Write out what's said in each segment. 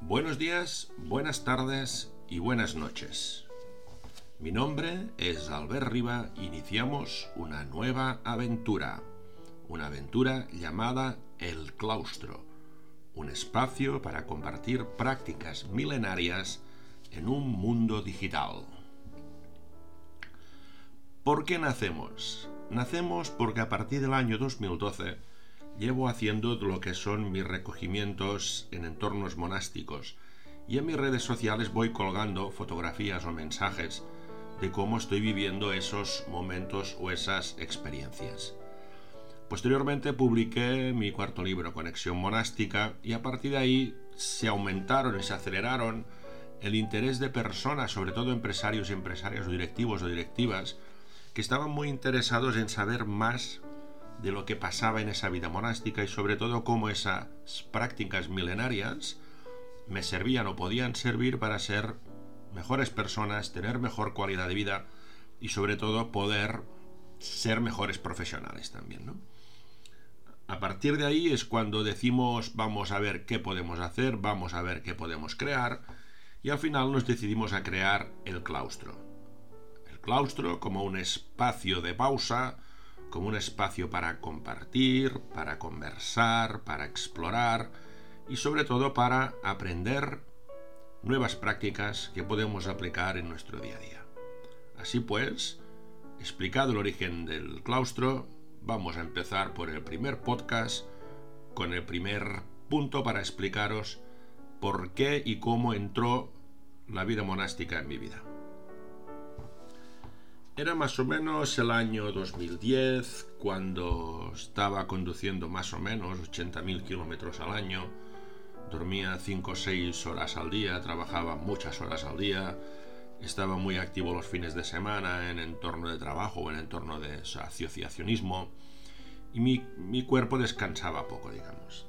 Buenos días, buenas tardes y buenas noches. Mi nombre es Albert Riva iniciamos una nueva aventura. Una aventura llamada El Claustro. Un espacio para compartir prácticas milenarias en un mundo digital. ¿Por qué nacemos? Nacemos porque a partir del año 2012 llevo haciendo lo que son mis recogimientos en entornos monásticos y en mis redes sociales voy colgando fotografías o mensajes de cómo estoy viviendo esos momentos o esas experiencias. Posteriormente publiqué mi cuarto libro, Conexión Monástica, y a partir de ahí se aumentaron y se aceleraron el interés de personas, sobre todo empresarios y empresarias o directivos o directivas, que estaban muy interesados en saber más de lo que pasaba en esa vida monástica y sobre todo cómo esas prácticas milenarias me servían o podían servir para ser mejores personas, tener mejor calidad de vida y sobre todo poder ser mejores profesionales también, ¿no? A partir de ahí es cuando decimos vamos a ver qué podemos hacer, vamos a ver qué podemos crear y al final nos decidimos a crear el claustro. El claustro como un espacio de pausa, como un espacio para compartir, para conversar, para explorar y sobre todo para aprender nuevas prácticas que podemos aplicar en nuestro día a día. Así pues, explicado el origen del claustro, vamos a empezar por el primer podcast con el primer punto para explicaros por qué y cómo entró la vida monástica en mi vida. Era más o menos el año 2010, cuando estaba conduciendo más o menos 80.000 kilómetros al año, dormía 5 o 6 horas al día, trabajaba muchas horas al día, estaba muy activo los fines de semana en entorno de trabajo o en entorno de asociacionismo, y mi, mi cuerpo descansaba poco, digamos.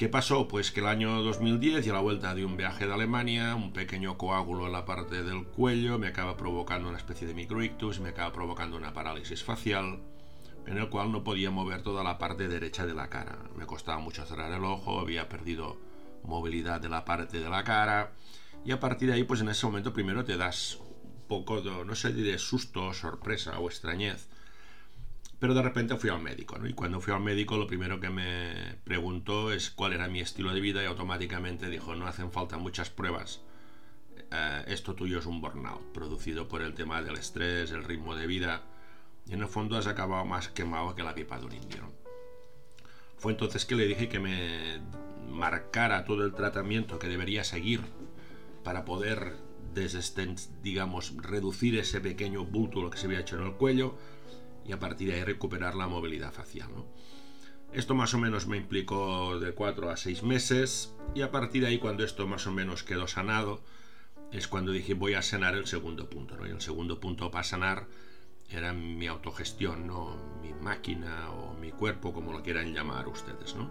¿Qué pasó? Pues que el año 2010 y a la vuelta de un viaje de Alemania, un pequeño coágulo en la parte del cuello me acaba provocando una especie de microictus, me acaba provocando una parálisis facial, en el cual no podía mover toda la parte derecha de la cara. Me costaba mucho cerrar el ojo, había perdido movilidad de la parte de la cara, y a partir de ahí, pues en ese momento primero te das un poco de, no sé, de susto, sorpresa o extrañez pero de repente fui al médico. Y cuando fui al médico lo primero que me preguntó es cuál era mi estilo de vida y automáticamente dijo, no hacen falta muchas pruebas. Eh, esto tuyo es un burnout, producido por el tema del estrés, el ritmo de vida. Y en el fondo has acabado más quemado que la pipa de un indio. Fue entonces que le dije que me marcara todo el tratamiento que debería seguir para poder, digamos, reducir ese pequeño bulto que se había hecho en el cuello y a partir de ahí recuperar la movilidad facial. Esto más o menos me implicó de 4 a 6 meses y a partir de ahí cuando esto más o menos quedó sanado es cuando dije voy a sanar el segundo punto. Y el segundo punto para sanar era mi autogestión, ¿no? mi máquina o mi cuerpo, como lo quieran llamar ustedes. ¿no?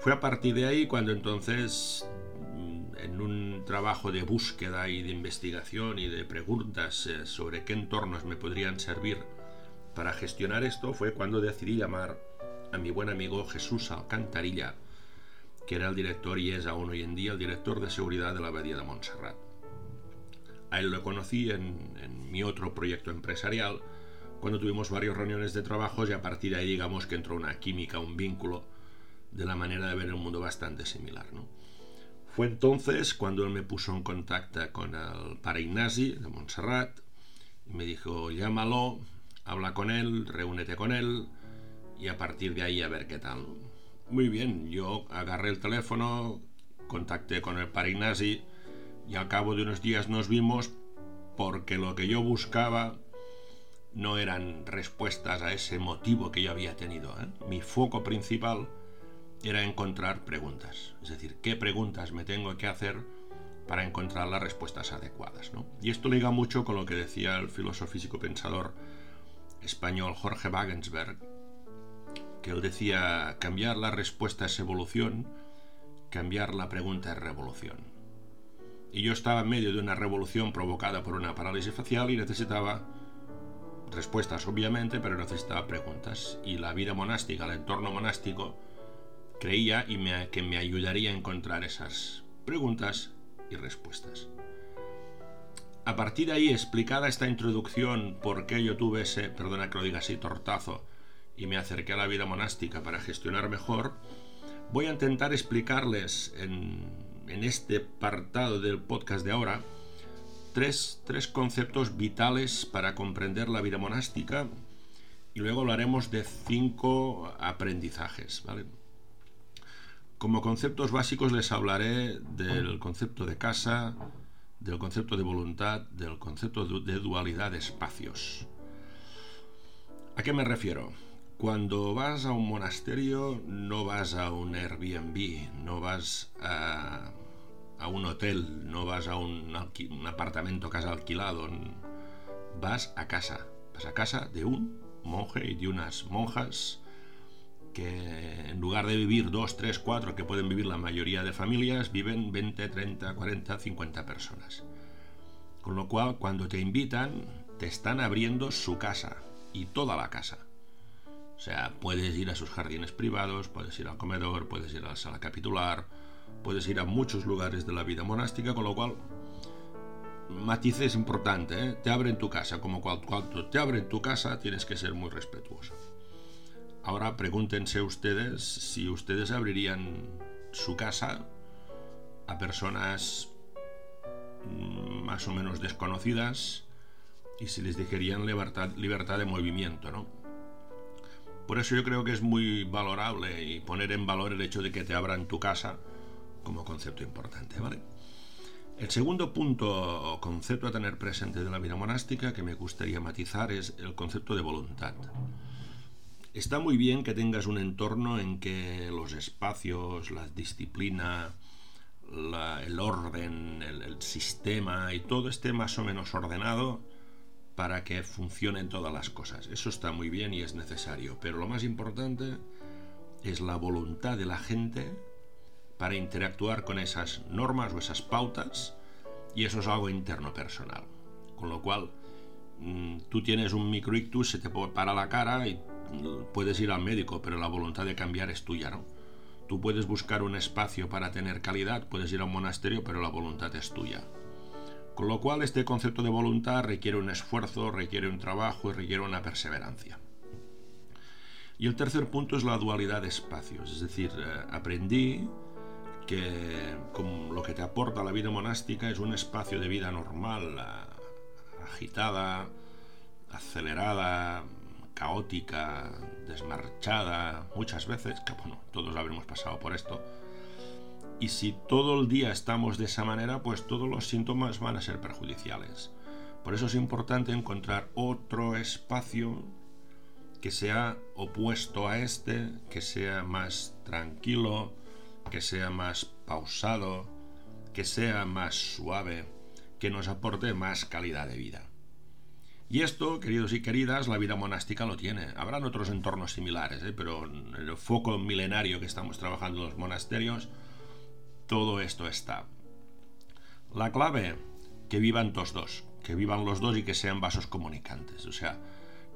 Fue a partir de ahí cuando entonces mm, en un trabajo de búsqueda y de investigación y de preguntas eh, sobre qué entornos me podrían servir para gestionar esto fue cuando decidí llamar a mi buen amigo Jesús Alcantarilla, que era el director y es aún hoy en día el director de seguridad de la Abadía de Montserrat. A él lo conocí en, mi otro proyecto empresarial, cuando tuvimos varias reuniones de trabajo y a partir de ahí digamos que entró una química, un vínculo de la manera de ver el mundo bastante similar. ¿no? Fue entonces cuando él me puso en contacto con el Pare Ignasi de Montserrat y me dijo, llámalo, habla con él, reúnete con él y a partir de ahí a ver qué tal. Muy bien, yo agarré el teléfono, contacté con el Parignasi y al cabo de unos días nos vimos porque lo que yo buscaba no eran respuestas a ese motivo que yo había tenido. ¿eh? Mi foco principal era encontrar preguntas, es decir, qué preguntas me tengo que hacer para encontrar las respuestas adecuadas. Y esto liga mucho con lo que decía el filósofo físico pensador español Jorge Wagensberg, que él decía, cambiar la respuesta es evolución, cambiar la pregunta es revolución. Y yo estaba en medio de una revolución provocada por una parálisis facial y necesitaba respuestas, obviamente, pero necesitaba preguntas. Y la vida monástica, el entorno monástico, creía y que me ayudaría a encontrar esas preguntas y respuestas. A partir de ahí, explicada esta introducción, por qué yo tuve ese, perdona que lo diga así, tortazo, y me acerqué a la vida monástica para gestionar mejor, voy a intentar explicarles en, este apartado del podcast de ahora tres, tres conceptos vitales para comprender la vida monástica y luego hablaremos de cinco aprendizajes. ¿vale? Como conceptos básicos les hablaré del concepto de casa, del concepto de voluntad, del concepto de dualidad de espacios. ¿A qué me refiero? Cuando vas a un monasterio no vas a un Airbnb, no vas a, un hotel, no vas a un, apartamento casa alquilado, vas a casa, vas a casa de un monje y de unas monjas que en lugar de vivir 2, 3, 4 que pueden vivir la mayoría de familias, viven 20, 30, 40, 50 personas. Con lo cual, cuando te invitan, te están abriendo su casa y toda la casa. O sea, puedes ir a sus jardines privados, puedes ir al comedor, puedes ir a la sala capitular, puedes ir a muchos lugares de la vida monástica, con lo cual matices importante, ¿eh? te abren tu casa, como cuando te abren tu casa tienes que ser muy respetuoso. Ahora pregúntense ustedes si ustedes abrirían su casa a personas mm, más o menos desconocidas y si les dejarían libertad, libertad de movimiento, ¿no? Por eso yo creo que es muy valorable y poner en valor el hecho de que te abran tu casa como concepto importante, ¿vale? El segundo punto o concepto a tener presente de la vida monástica que me gustaría matizar es el concepto de voluntad. Está muy bien que tengas un entorno en que los espacios, la disciplina, el orden, el, sistema y todo esté más o menos ordenado para que funcionen todas las cosas. Eso está muy bien y es necesario. Pero lo más importante es la voluntad de la gente para interactuar con esas normas o esas pautas y eso es algo interno personal. Con lo cual, mm, tú tienes un microictus, se te para la cara y puedes ir al médico, pero la voluntad de cambiar es tuya, ¿no? Tú puedes buscar un espacio para tener calidad, puedes ir a un monasterio, pero la voluntad es tuya. Con lo cual este concepto de voluntad requiere un esfuerzo, requiere un trabajo y requiere una perseverancia. Y el tercer punto es la dualidad de espacios, es decir, eh, aprendí que lo que te aporta la vida monástica es un espacio de vida normal, agitada, acelerada, caótica, desmarchada, muchas veces, que bueno, todos habremos pasado por esto. Y si todo el día estamos de esa manera, pues todos los síntomas van a ser perjudiciales. Por eso es importante encontrar otro espacio que sea opuesto a este, que sea más tranquilo, que sea más pausado, que sea más suave, que nos aporte más calidad de vida. Y esto, queridos y queridas, la vida monástica lo tiene. Habrán otros entornos similares, ¿eh? pero en el foco milenario que estamos trabajando en los monasterios, todo esto está. La clave, que vivan todos dos, que vivan los dos y que sean vasos comunicantes. O sea,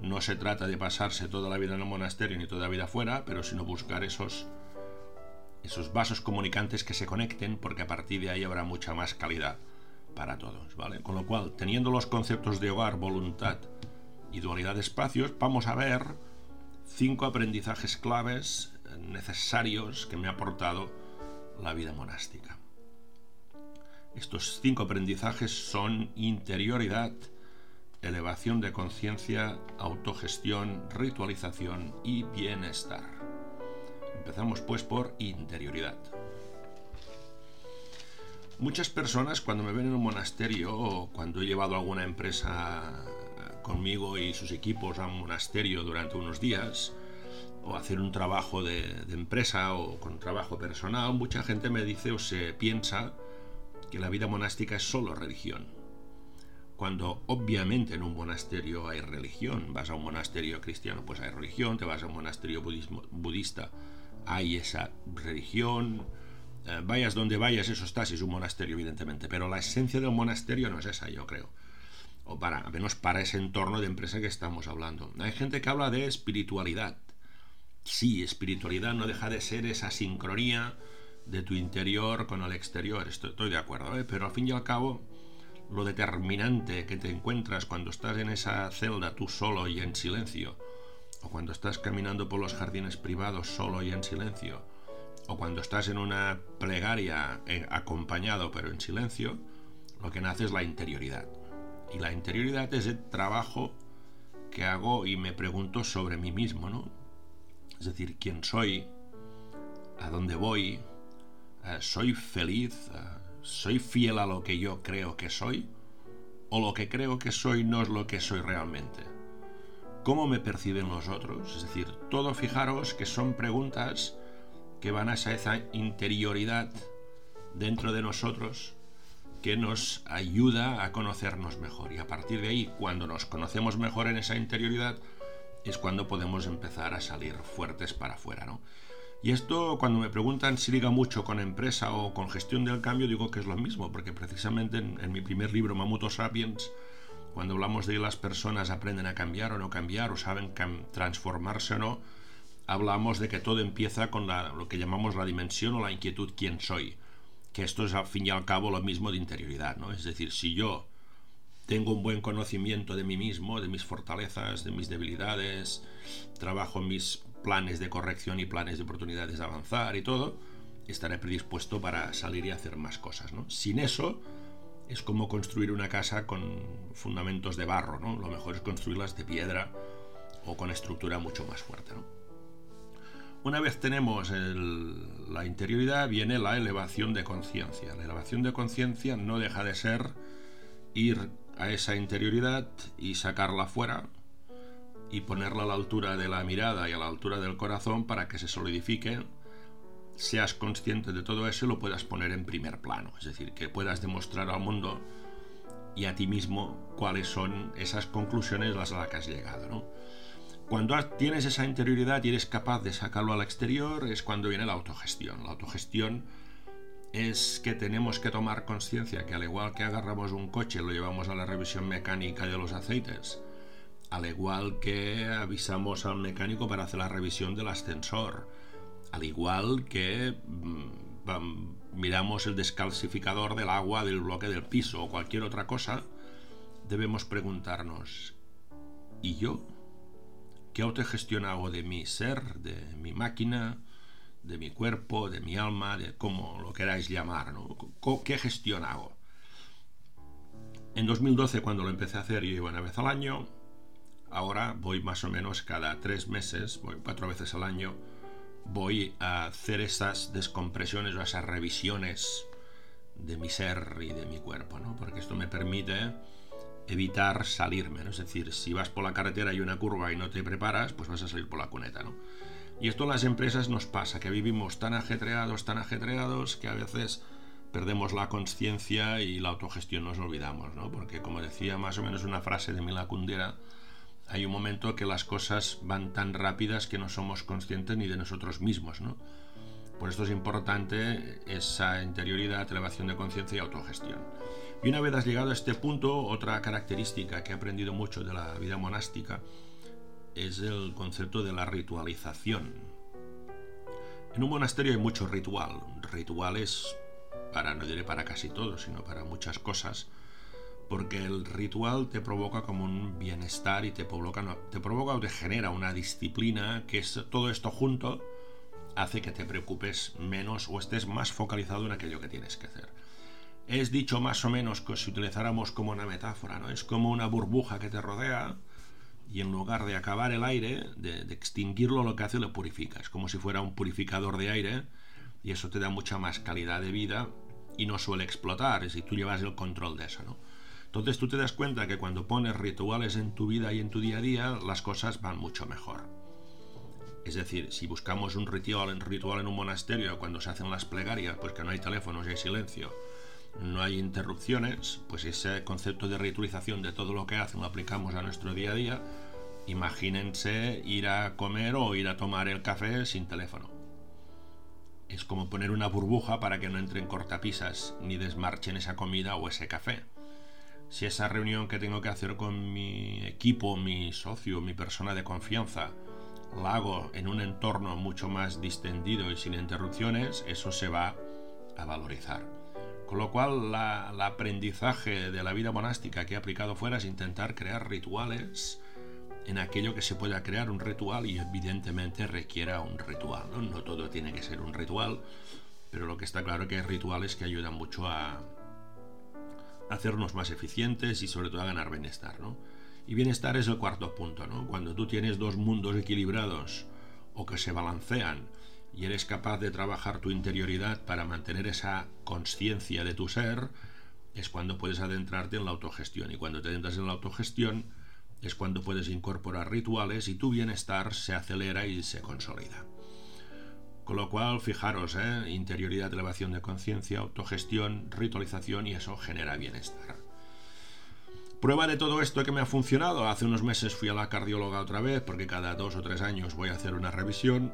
no se trata de pasarse toda la vida en el monasterio ni toda la vida fuera, pero sino buscar esos, esos vasos comunicantes que se conecten, porque a partir de ahí habrá mucha más calidad para todos, ¿vale? Con lo cual, teniendo los conceptos de hogar, voluntad y dualidad de espacios, vamos a ver cinco aprendizajes claves necesarios que me ha aportado la vida monástica. Estos cinco aprendizajes son interioridad, elevación de conciencia, autogestión, ritualización y bienestar. Empezamos pues por interioridad. Muchas personas cuando me ven en un monasterio o cuando he llevado alguna empresa conmigo y sus equipos a un monasterio durante unos días, o hacer un trabajo de, empresa o con trabajo personal, mucha gente me dice o se piensa que la vida monástica es solo religión. Cuando obviamente en un monasterio hay religión, vas a un monasterio cristiano, pues hay religión, te vas a un monasterio budista, hay esa religión, eh, vayas donde vayas, eso está, si es un monasterio, evidentemente, pero la esencia del monasterio no es esa, yo creo. O para, al menos para ese entorno de empresa que estamos hablando. Hay gente que habla de espiritualidad. sí, espiritualidad no deja de ser esa sincronía de tu interior con el exterior, estoy, de acuerdo, ¿eh? pero al fin y al cabo, lo determinante que te encuentras cuando estás en esa celda tú solo y en silencio, o cuando estás caminando por los jardines privados solo y en silencio, o cuando estás en una plegaria eh, acompañado pero en silencio, lo que nace es la interioridad. Y la interioridad es el trabajo que hago y me pregunto sobre mí mismo, ¿no? Es decir, quién soy, a dónde voy, eh, soy feliz, eh, soy fiel a lo que yo creo que soy, o lo que creo que soy no es lo que soy realmente. ¿Cómo me perciben los otros? Es decir, todo fijaros que son preguntas que van a esa interioridad dentro de nosotros que nos ayuda a conocernos mejor. Y a partir de ahí, cuando nos conocemos mejor en esa interioridad, es cuando podemos empezar a salir fuertes para afuera, ¿no? Y esto, cuando me preguntan si liga mucho con empresa o con gestión del cambio, digo que es lo mismo, porque precisamente en, mi primer libro, Mamuto Sapiens, cuando hablamos de las personas aprenden a cambiar o no cambiar, o saben transformarse o no, hablamos de que todo empieza con lo que llamamos la dimensión o la inquietud quién soy, que esto es al fin y al cabo lo mismo de interioridad, ¿no? Es decir, si yo tengo un buen conocimiento de mí mismo, de mis fortalezas, de mis debilidades, trabajo mis planes de corrección y planes de oportunidades de avanzar y todo, estaré predispuesto para salir y hacer más cosas. ¿no? Sin eso es como construir una casa con fundamentos de barro, ¿no? Lo mejor es construirlas de piedra o con estructura mucho más fuerte. Una vez tenemos la interioridad, viene la elevación de conciencia. La elevación de conciencia no deja de ser ir a esa interioridad y sacarla fuera y ponerla a la altura de la mirada y a la altura del corazón para que se solidifique, seas consciente de todo eso y lo puedas poner en primer plano. Es decir, que puedas demostrar al mundo y a ti mismo cuáles son esas conclusiones a las que has llegado. Cuando tienes esa interioridad y eres capaz de sacarlo al exterior es cuando viene la autogestión. La autogestión es que tenemos que tomar conciencia que al igual que agarramos un coche lo llevamos a la revisión mecánica de los aceites, al igual que avisamos al mecánico para hacer la revisión del ascensor, al igual que mm, miramos el descalcificador del agua del bloque del piso o cualquier otra cosa, debemos preguntarnos, ¿y yo? ¿Qué autogestión hago de mi ser, de mi máquina? de mi cuerpo, de mi alma, de cómo lo queráis llamar, ¿no? ¿Qué gestión hago? En 2012, cuando lo empecé a hacer, yo iba una vez al año. Ahora voy más o menos cada tres meses, voy cuatro veces al año, voy a hacer esas descompresiones o esas revisiones de mi ser y de mi cuerpo, ¿no? Porque esto me permite evitar salirme, ¿no? Es decir, si vas por la carretera y una curva y no te preparas, pues vas a salir por la cuneta, ¿no? Y esto en las empresas nos pasa, que vivimos tan ajetreados, tan ajetreados, que a veces perdemos la conciencia y la autogestión nos olvidamos, ¿no? Porque como decía más o menos una frase de Mila Kundera, hay un momento que las cosas van tan rápidas que no somos conscientes ni de nosotros mismos, ¿no? Por esto es importante esa interioridad, elevación de conciencia y autogestión. Y una vez has llegado a este punto, otra característica que he aprendido mucho de la vida monástica es el concepto de la ritualización. En un monasterio hay mucho ritual, rituales para, no diré para casi todo, sino para muchas cosas, porque el ritual te provoca como un bienestar y te provoca, te provoca o te genera una disciplina que es todo esto junto hace que te preocupes menos o estés más focalizado en aquello que tienes que hacer. Es dicho más o menos que si utilizáramos como una metáfora, ¿no? Es como una burbuja que te rodea, y en lugar de acabar el aire, de, extinguirlo, lo que hace lo purifica. Es como si fuera un purificador de aire y eso te da mucha más calidad de vida y no suele explotar, es decir, tú llevas el control de eso, ¿no? Entonces tú te das cuenta que cuando pones rituales en tu vida y en tu día a día, las cosas van mucho mejor. Es decir, si buscamos un ritual, en un monasterio cuando se hacen las plegarias, pues que no hay teléfonos y hay silencio, no hay interrupciones, pues ese concepto de ritualización de todo lo que hacen lo aplicamos a nuestro día a día. Imagínense ir a comer o ir a tomar el café sin teléfono. Es como poner una burbuja para que no entren cortapisas ni desmarchen esa comida o ese café. Si esa reunión que tengo que hacer con mi equipo, mi socio, mi persona de confianza, la hago en un entorno mucho más distendido y sin interrupciones, eso se va a valorizar. Con lo cual, el aprendizaje de la vida monástica que he aplicado fuera es intentar crear rituales en aquello que se pueda crear un ritual y evidentemente requiera un ritual. ¿no? todo tiene que ser un ritual, pero lo que está claro es que hay rituales que ayudan mucho a hacernos más eficientes y sobre todo a ganar bienestar. Y bienestar es el cuarto punto. Cuando tú tienes dos mundos equilibrados o que se balancean y eres capaz de trabajar tu interioridad para mantener esa conciencia de tu ser, es cuando puedes adentrarte en la autogestión. Y cuando te adentras en la autogestión es cuando puedes incorporar rituales y tu bienestar se acelera y se consolida. Con lo cual, fijaros, ¿eh? interioridad, elevación de conciencia, autogestión, ritualización y eso genera bienestar. Prueba de todo esto que me ha funcionado. Hace unos meses fui a la cardióloga otra vez porque cada dos o tres años voy a hacer una revisión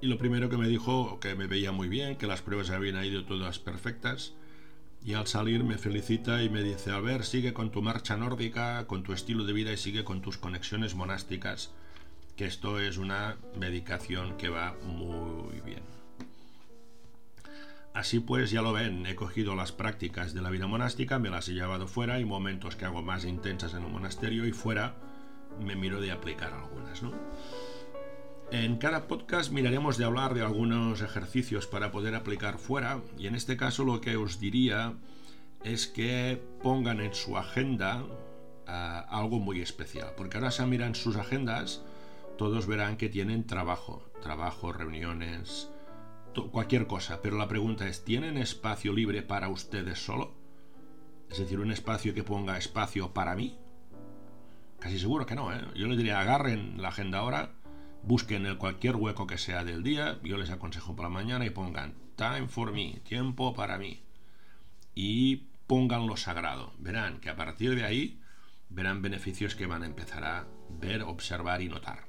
y lo primero que me dijo que me veía muy bien, que las pruebas habían ido todas perfectas. Y al salir me felicita y me dice, a ver, sigue con tu marcha nórdica, con tu estilo de vida y sigue con tus conexiones monásticas, que esto es una medicación que va muy bien. Así pues, ya lo ven, he cogido las prácticas de la vida monástica, me las he llevado fuera y momentos que hago más intensas en el monasterio y fuera me miro de aplicar algunas, ¿no? En cada podcast miraremos de hablar de algunos ejercicios para poder aplicar fuera y en este caso lo que os diría es que pongan en su agenda ah, algo muy especial, porque ahora se miran sus agendas, todos verán que tienen trabajo, trabajo, reuniones, cualquier cosa, pero la pregunta es, ¿tienen espacio libre para ustedes solo? Es decir, un espacio que ponga espacio para mí. Casi seguro que no, ¿eh? Yo les diría, agarren la agenda ahora busquen el cualquier hueco que sea del día, yo les aconsejo por la mañana y pongan time for me, tiempo para mí. Y pongan lo sagrado. Verán que a partir de ahí verán beneficios que van a empezar a ver, observar y notar.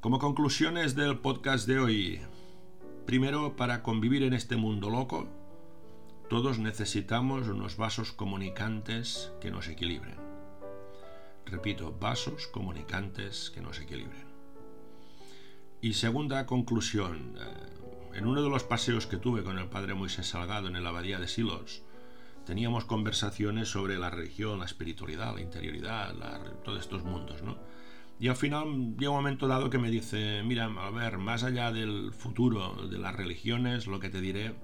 Como conclusiones del podcast de hoy, primero, para convivir en este mundo loco, todos necesitamos unos vasos comunicantes que nos equilibren repito, vasos comunicantes que nos equilibren. Y segunda conclusión, eh, en uno de los paseos que tuve con el padre Moisés Salgado en la abadía de Silos, teníamos conversaciones sobre la religión, la espiritualidad, la interioridad, todos estos mundos, ¿no? Y al final llega un momento dado que me dice, mira, a ver, más allá del futuro de las religiones, lo que te diré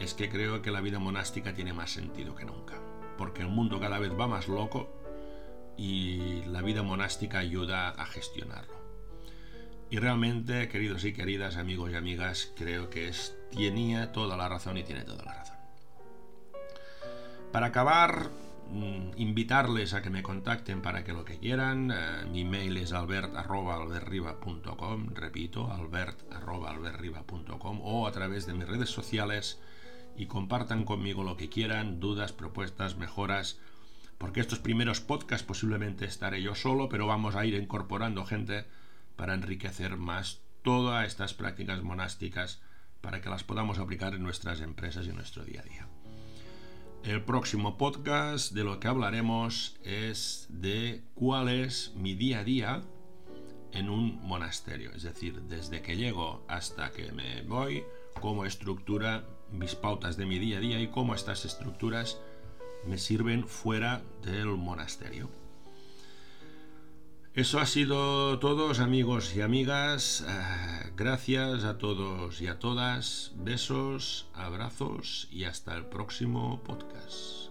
es que creo que la vida monástica tiene más sentido que nunca, porque el mundo cada vez va más loco y la vida monástica ayuda a gestionarlo. Y realmente, queridos y queridas, amigos y amigas, creo que es, tenía toda la razón y tiene toda la razón. Para acabar, mm, invitarles a que me contacten para que lo que quieran. Eh, mi mail es albert.alberriba.com, repito, albert.alberriba.com o a través de mis redes sociales y compartan conmigo lo que quieran, dudas, propuestas, mejoras porque estos primeros podcasts posiblemente estaré yo solo, pero vamos a ir incorporando gente para enriquecer más todas estas prácticas monásticas para que las podamos aplicar en nuestras empresas y en nuestro día a día. El próximo podcast de lo que hablaremos es de cuál es mi día a día en un monasterio, es decir, desde que llego hasta que me voy, cómo estructura mis pautas de mi día a día y cómo estas estructuras me sirven fuera del monasterio. Eso ha sido todos amigos y amigas. Eh, gracias a todos y a todas. Besos, abrazos y hasta el próximo podcast.